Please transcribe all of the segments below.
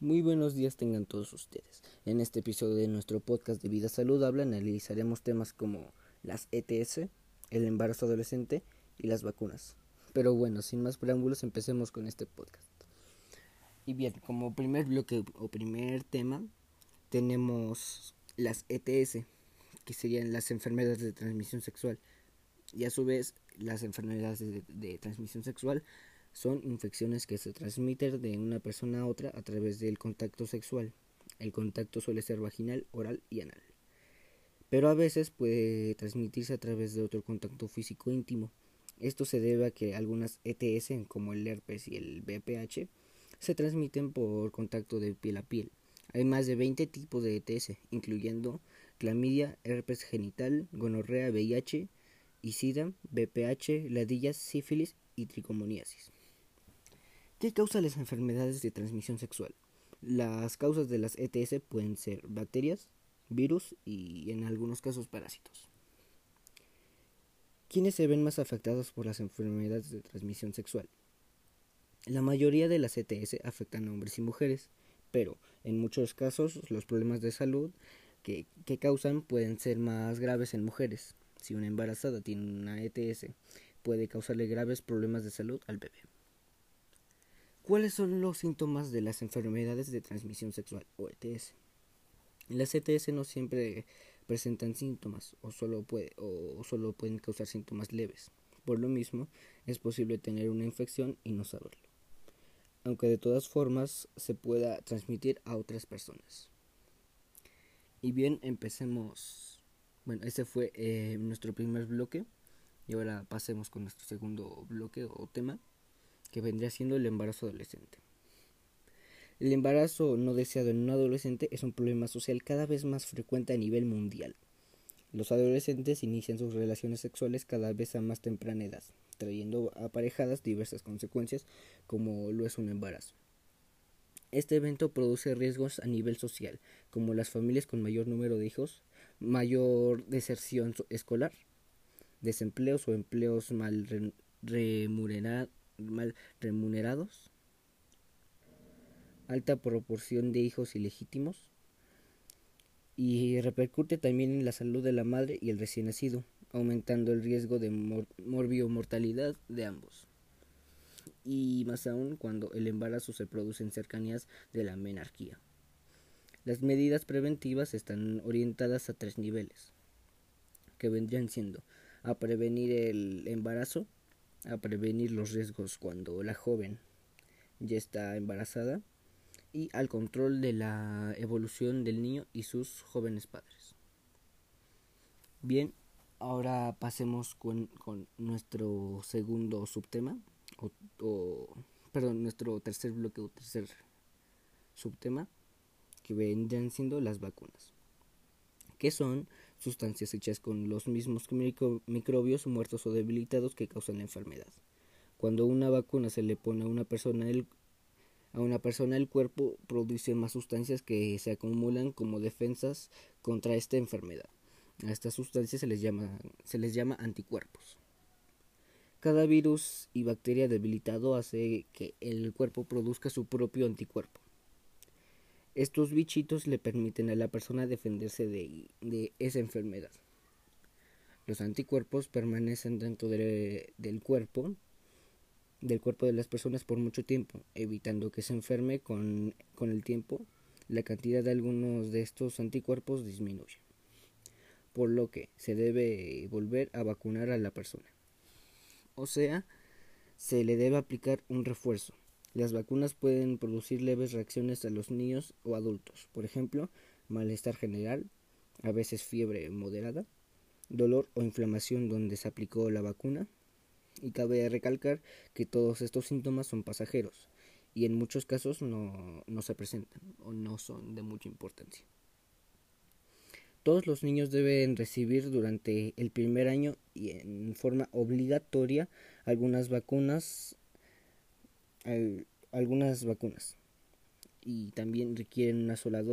Muy buenos días tengan todos ustedes. En este episodio de nuestro podcast de vida saludable analizaremos temas como las ETS, el embarazo adolescente y las vacunas. Pero bueno, sin más preámbulos, empecemos con este podcast. Y bien, como primer bloque o primer tema, tenemos las ETS, que serían las enfermedades de transmisión sexual. Y a su vez, las enfermedades de, transmisión sexual son infecciones que se transmiten de una persona a otra a través del contacto sexual. El contacto suele ser vaginal, oral y anal. Pero a veces puede transmitirse a través de otro contacto físico íntimo. Esto se debe a que algunas ETS, como el herpes y el BPH, se transmiten por contacto de piel a piel. Hay más de 20 tipos de ETS, incluyendo clamidia, herpes genital, gonorrea, VIH, y SIDA, BPH, ladillas, sífilis y tricomoniasis. ¿Qué causa las enfermedades de transmisión sexual? Las causas de las ETS pueden ser bacterias, virus y en algunos casos parásitos. ¿Quiénes se ven más afectados por las enfermedades de transmisión sexual? La mayoría de las ETS afectan a hombres y mujeres, pero en muchos casos los problemas de salud que, que causan pueden ser más graves en mujeres. Si una embarazada tiene una ETS, puede causarle graves problemas de salud al bebé. ¿Cuáles son los síntomas de las enfermedades de transmisión sexual o ETS? Las ETS no siempre presentan síntomas o solo, puede, o solo pueden causar síntomas leves. Por lo mismo, es posible tener una infección y no saberlo, aunque de todas formas se pueda transmitir a otras personas. Y bien, empecemos. Bueno, ese fue eh, nuestro primer bloque y ahora pasemos con nuestro segundo bloque o tema que vendría siendo el embarazo adolescente. El embarazo no deseado en un adolescente es un problema social cada vez más frecuente a nivel mundial. Los adolescentes inician sus relaciones sexuales cada vez a más temprana edad, trayendo aparejadas diversas consecuencias como lo es un embarazo. Este evento produce riesgos a nivel social, como las familias con mayor número de hijos, mayor deserción escolar, desempleos o empleos mal remunerados, mal remunerados, alta proporción de hijos ilegítimos y repercute también en la salud de la madre y el recién nacido, aumentando el riesgo de morbio mortalidad de ambos. Y más aún cuando el embarazo se produce en cercanías de la menarquía. Las medidas preventivas están orientadas a tres niveles, que vendrían siendo a prevenir el embarazo, a prevenir los riesgos cuando la joven ya está embarazada y al control de la evolución del niño y sus jóvenes padres. Bien, ahora pasemos con, nuestro segundo subtema, o, perdón, nuestro tercer bloque o tercer subtema, que vendrían siendo las vacunas, que son sustancias hechas con los mismos microbios muertos o debilitados que causan la enfermedad. Cuando una vacuna se le pone a una persona el, cuerpo produce más sustancias que se acumulan como defensas contra esta enfermedad. A estas sustancias se les llama anticuerpos. Cada virus y bacteria debilitado hace que el cuerpo produzca su propio anticuerpo. Estos bichitos le permiten a la persona defenderse de, esa enfermedad. Los anticuerpos permanecen dentro del cuerpo del cuerpo de las personas por mucho tiempo, evitando que se enferme con, con el tiempo. La cantidad de algunos de estos anticuerpos disminuye, por lo que se debe volver a vacunar a la persona. O sea, se le debe aplicar un refuerzo las vacunas pueden producir leves reacciones a los niños o adultos, por ejemplo, malestar general, a veces fiebre moderada, dolor o inflamación donde se aplicó la vacuna. Y cabe recalcar que todos estos síntomas son pasajeros y en muchos casos no, no se presentan o no son de mucha importancia. Todos los niños deben recibir durante el primer año y en forma obligatoria algunas vacunas algunas vacunas y también requieren una sola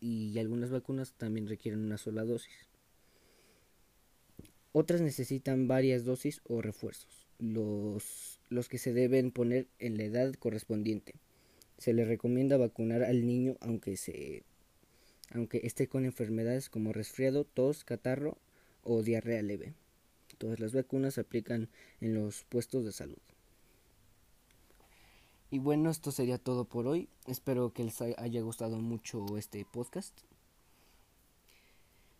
y algunas vacunas también requieren una sola dosis. Otras necesitan varias dosis o refuerzos. Los los que se deben poner en la edad correspondiente. Se le recomienda vacunar al niño aunque se aunque esté con enfermedades como resfriado, tos, catarro o diarrea leve. Todas las vacunas se aplican en los puestos de salud. Y bueno, esto sería todo por hoy. Espero que les haya gustado mucho este podcast.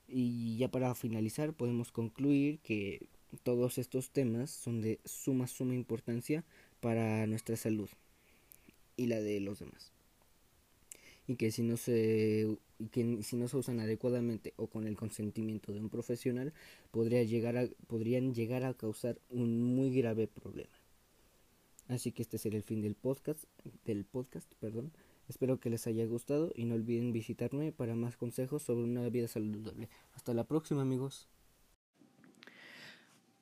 Y ya para finalizar podemos concluir que todos estos temas son de suma, suma importancia para nuestra salud y la de los demás. Y que si no se, que si no se usan adecuadamente o con el consentimiento de un profesional, podría llegar podrían llegar a causar un muy grave problema. Así que este será el fin del podcast, del podcast, perdón. Espero que les haya gustado y no olviden visitarme para más consejos sobre una vida saludable. Hasta la próxima amigos.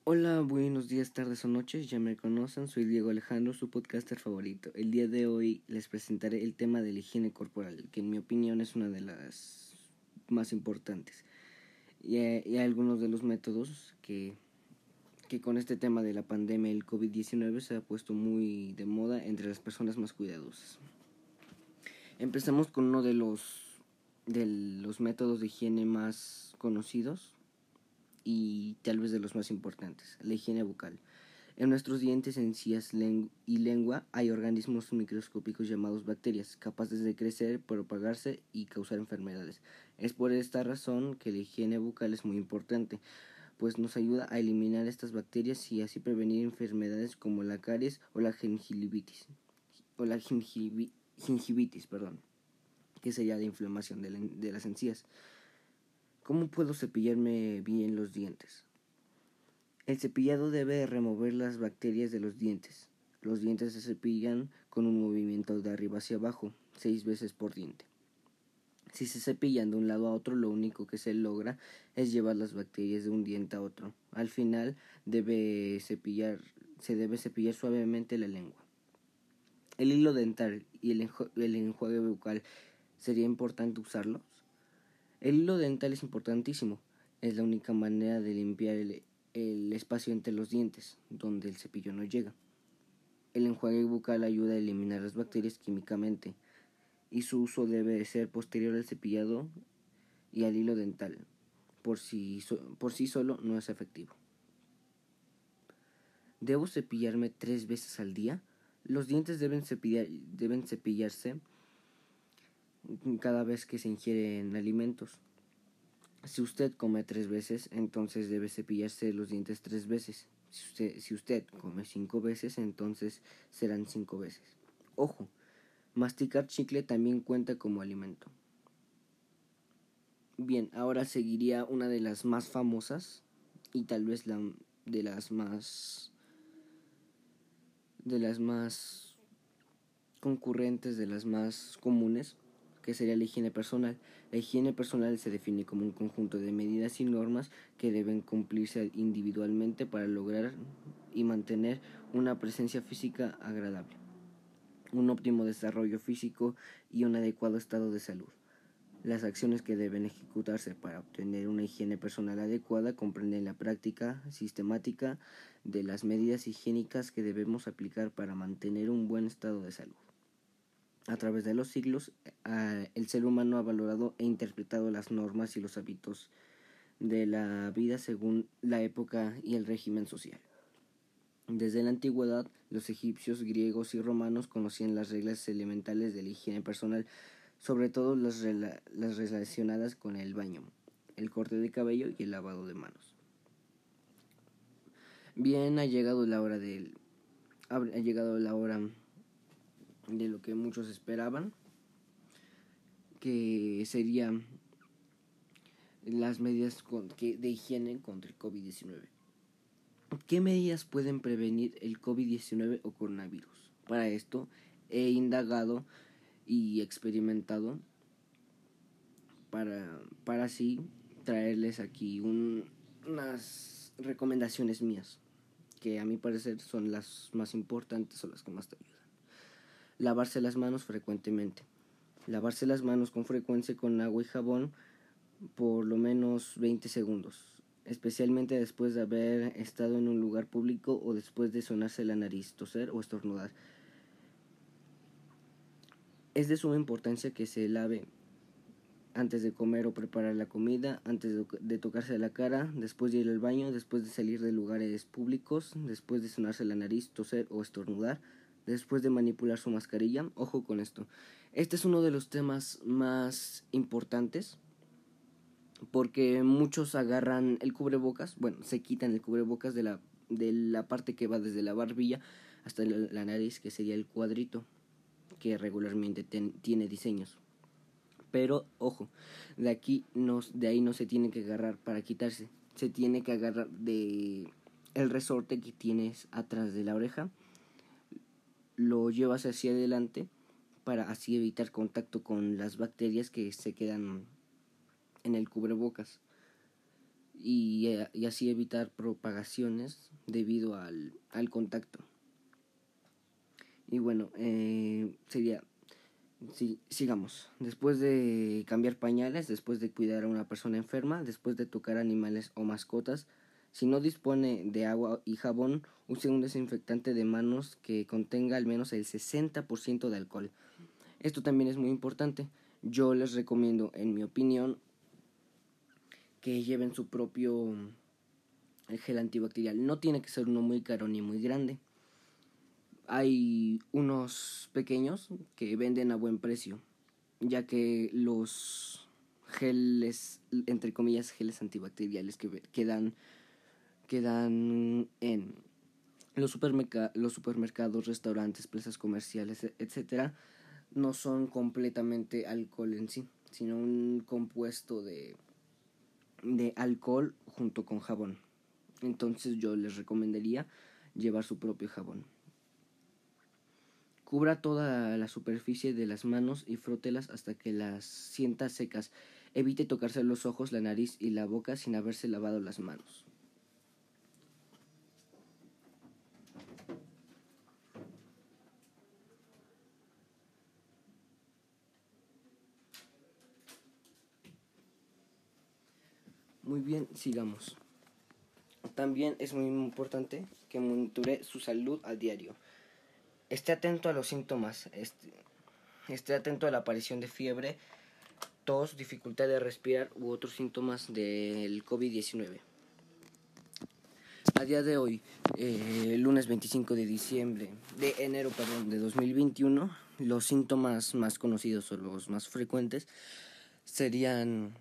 Hola, buenos días, tardes o noches, ya me conocen, soy Diego Alejandro, su podcaster favorito. El día de hoy les presentaré el tema de la higiene corporal, que en mi opinión es una de las más importantes. Y, hay algunos de los métodos que, con este tema de la pandemia, el COVID-19, se ha puesto muy de moda entre las personas más cuidadosas. Empezamos con uno de los, de los métodos de higiene más conocidos, y tal vez de los más importantes, la higiene bucal. En nuestros dientes, encías y lengua hay organismos microscópicos llamados bacterias, capaces de crecer, propagarse y causar enfermedades. Es por esta razón que la higiene bucal es muy importante, pues nos ayuda a eliminar estas bacterias y así prevenir enfermedades como la caries o la gingivitis, o la gingivitis, perdón, que sería la inflamación de las encías. ¿Cómo puedo cepillarme bien los dientes? El cepillado debe remover las bacterias de los dientes. Los dientes se cepillan con un movimiento de arriba hacia abajo, seis veces por diente. Si se cepillan de un lado a otro, lo único que se logra es llevar las bacterias de un diente a otro. Al final debe cepillar, se debe cepillar suavemente la lengua. El hilo dental y el, el enjuague bucal, ¿sería importante usarlos? El hilo dental es importantísimo. Es la única manera de limpiar el, espacio entre los dientes, donde el cepillo no llega. El enjuague bucal ayuda a eliminar las bacterias químicamente y su uso debe ser posterior al cepillado y al hilo dental. Por sí, por sí solo no es efectivo. ¿Debo cepillarme tres veces al día? Los dientes deben, deben cepillarse cada vez que se ingieren alimentos. Si usted come tres veces, entonces debe cepillarse los dientes tres veces. Si usted, si usted come cinco veces, entonces serán cinco veces. Ojo, masticar chicle también cuenta como alimento. Bien, ahora seguiría una de las más famosas y tal vez la de las más de las más concurrentes, de las más comunes, que sería la higiene personal. La higiene personal se define como un conjunto de medidas y normas que deben cumplirse individualmente para lograr y mantener una presencia física agradable, un óptimo desarrollo físico y un adecuado estado de salud. Las acciones que deben ejecutarse para obtener una higiene personal adecuada comprenden la práctica sistemática de las medidas higiénicas que debemos aplicar para mantener un buen estado de salud. A través de los siglos, el ser humano ha valorado e interpretado las normas y los hábitos de la vida según la época y el régimen social. Desde la antigüedad, los egipcios, griegos y romanos conocían las reglas elementales de la higiene personal, sobre todo las, las relacionadas con el baño, el corte de cabello y el lavado de manos. Bien, ha llegado la hora del ha llegado la hora de lo que muchos esperaban, que serían las medidas de higiene contra el COVID-19. ¿Qué medidas pueden prevenir el COVID-19 o coronavirus? Para esto he indagado y experimentado para, para así traerles aquí unas recomendaciones mías, que a mi parecer son las más importantes o las que más te ayudan. Lavarse las manos frecuentemente. Lavarse las manos con frecuencia con agua y jabón por lo menos 20 segundos. Especialmente después de haber estado en un lugar público o después de sonarse la nariz, toser o estornudar. Es de suma importancia que se lave antes de comer o preparar la comida, antes de, tocarse la cara, después de ir al baño, después de salir de lugares públicos, después de sonarse la nariz, toser o estornudar, después de manipular su mascarilla. Ojo con esto. Este es uno de los temas más importantes porque muchos agarran el cubrebocas, bueno, se quitan el cubrebocas de la, de la parte que va desde la barbilla hasta la, nariz, que sería el cuadrito, que regularmente tiene diseños. Pero ojo, de aquí no, de ahí no se tiene que agarrar para quitarse. Se tiene que agarrar de el resorte que tienes atrás de la oreja. Lo llevas hacia adelante para así evitar contacto con las bacterias que se quedan en el cubrebocas y, eh, y así evitar propagaciones debido al, al contacto. Y bueno, eh, sería sigamos. Después de cambiar pañales, después de cuidar a una persona enferma, después de tocar animales o mascotas, si no dispone de agua y jabón, use un desinfectante de manos que contenga al menos el 60% de alcohol. Esto también es muy importante. Yo les recomiendo, en mi opinión, que lleven su propio gel antibacterial. No tiene que ser uno muy caro ni muy grande hay unos pequeños que venden a buen precio, ya que los geles, entre comillas, geles antibacteriales que quedan, quedan en los, los supermercados, restaurantes, plazas comerciales, etcétera, no son completamente alcohol en sí, sino un compuesto de, de alcohol junto con jabón. Entonces yo les recomendaría llevar su propio jabón. Cubra toda la superficie de las manos y frótelas hasta que las sienta secas. Evite tocarse los ojos, la nariz y la boca sin haberse lavado las manos. Bien, sigamos. También es muy importante que monitoree su salud a diario. Esté atento a los síntomas, esté, atento a la aparición de fiebre, tos, dificultad de respirar u otros síntomas del COVID-19. A día de hoy, eh, lunes 25 de diciembre, de enero, perdón, de 2021, los síntomas más conocidos o los más frecuentes serían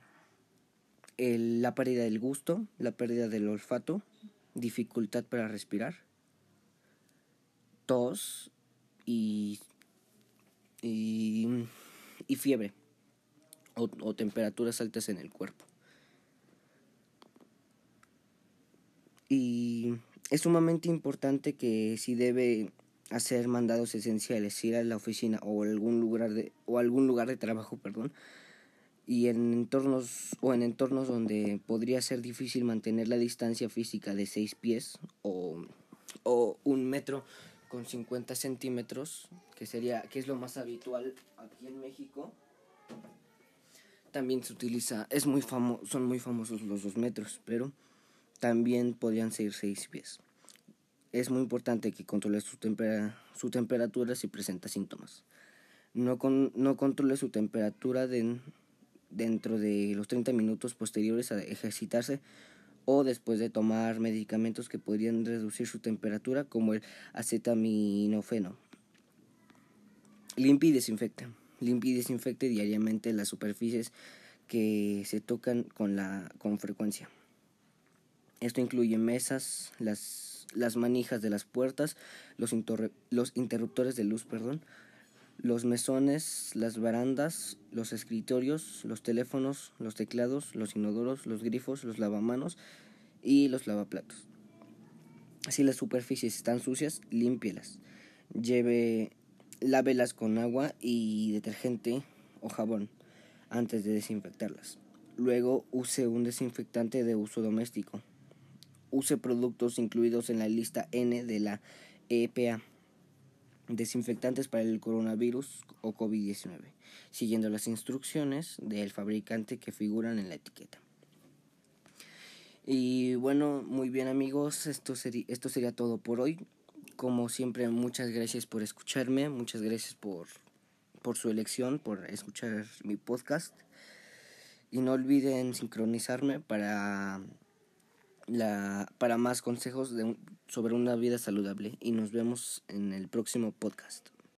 la pérdida del gusto, la pérdida del olfato, dificultad para respirar, tos, y, y, fiebre o, temperaturas altas en el cuerpo. Y es sumamente importante que si debe hacer mandados esenciales, ir a la oficina o algún lugar de o algún lugar de trabajo, perdón, y en entornos o en entornos donde podría ser difícil mantener la distancia física de seis pies o, o un metro con 50 centímetros, que sería, que es lo más habitual aquí en México. También se utiliza, es muy famoso, son muy famosos los dos metros, pero también podrían ser seis pies. Es muy importante que controle su, su temperatura si presenta síntomas. No, con, no controle su temperatura dentro de los 30 minutos posteriores a ejercitarse o después de tomar medicamentos que podrían reducir su temperatura como el acetaminofeno. Limpie y desinfecta. Limpie y desinfecte diariamente las superficies que se tocan con, la, con frecuencia. Esto incluye mesas, las, las manijas de las puertas, los, los interruptores de luz, perdón, los mesones, las barandas, los escritorios, los teléfonos, los teclados, los inodoros, los grifos, los lavamanos y los lavaplatos. Si las superficies están sucias, límpielas. Lleve, lávelas con agua y detergente o jabón antes de desinfectarlas. Luego use un desinfectante de uso doméstico. Use productos incluidos en la lista N de la EPA desinfectantes para el coronavirus o COVID-19, siguiendo las instrucciones del fabricante que figuran en la etiqueta. Y bueno, muy bien amigos, esto, sería esto sería todo por hoy. Como siempre, muchas gracias por escucharme, muchas gracias por, por su elección, por escuchar mi podcast. Y no olviden sincronizarme para, la, para más consejos de, sobre una vida saludable. Y nos vemos en el próximo podcast.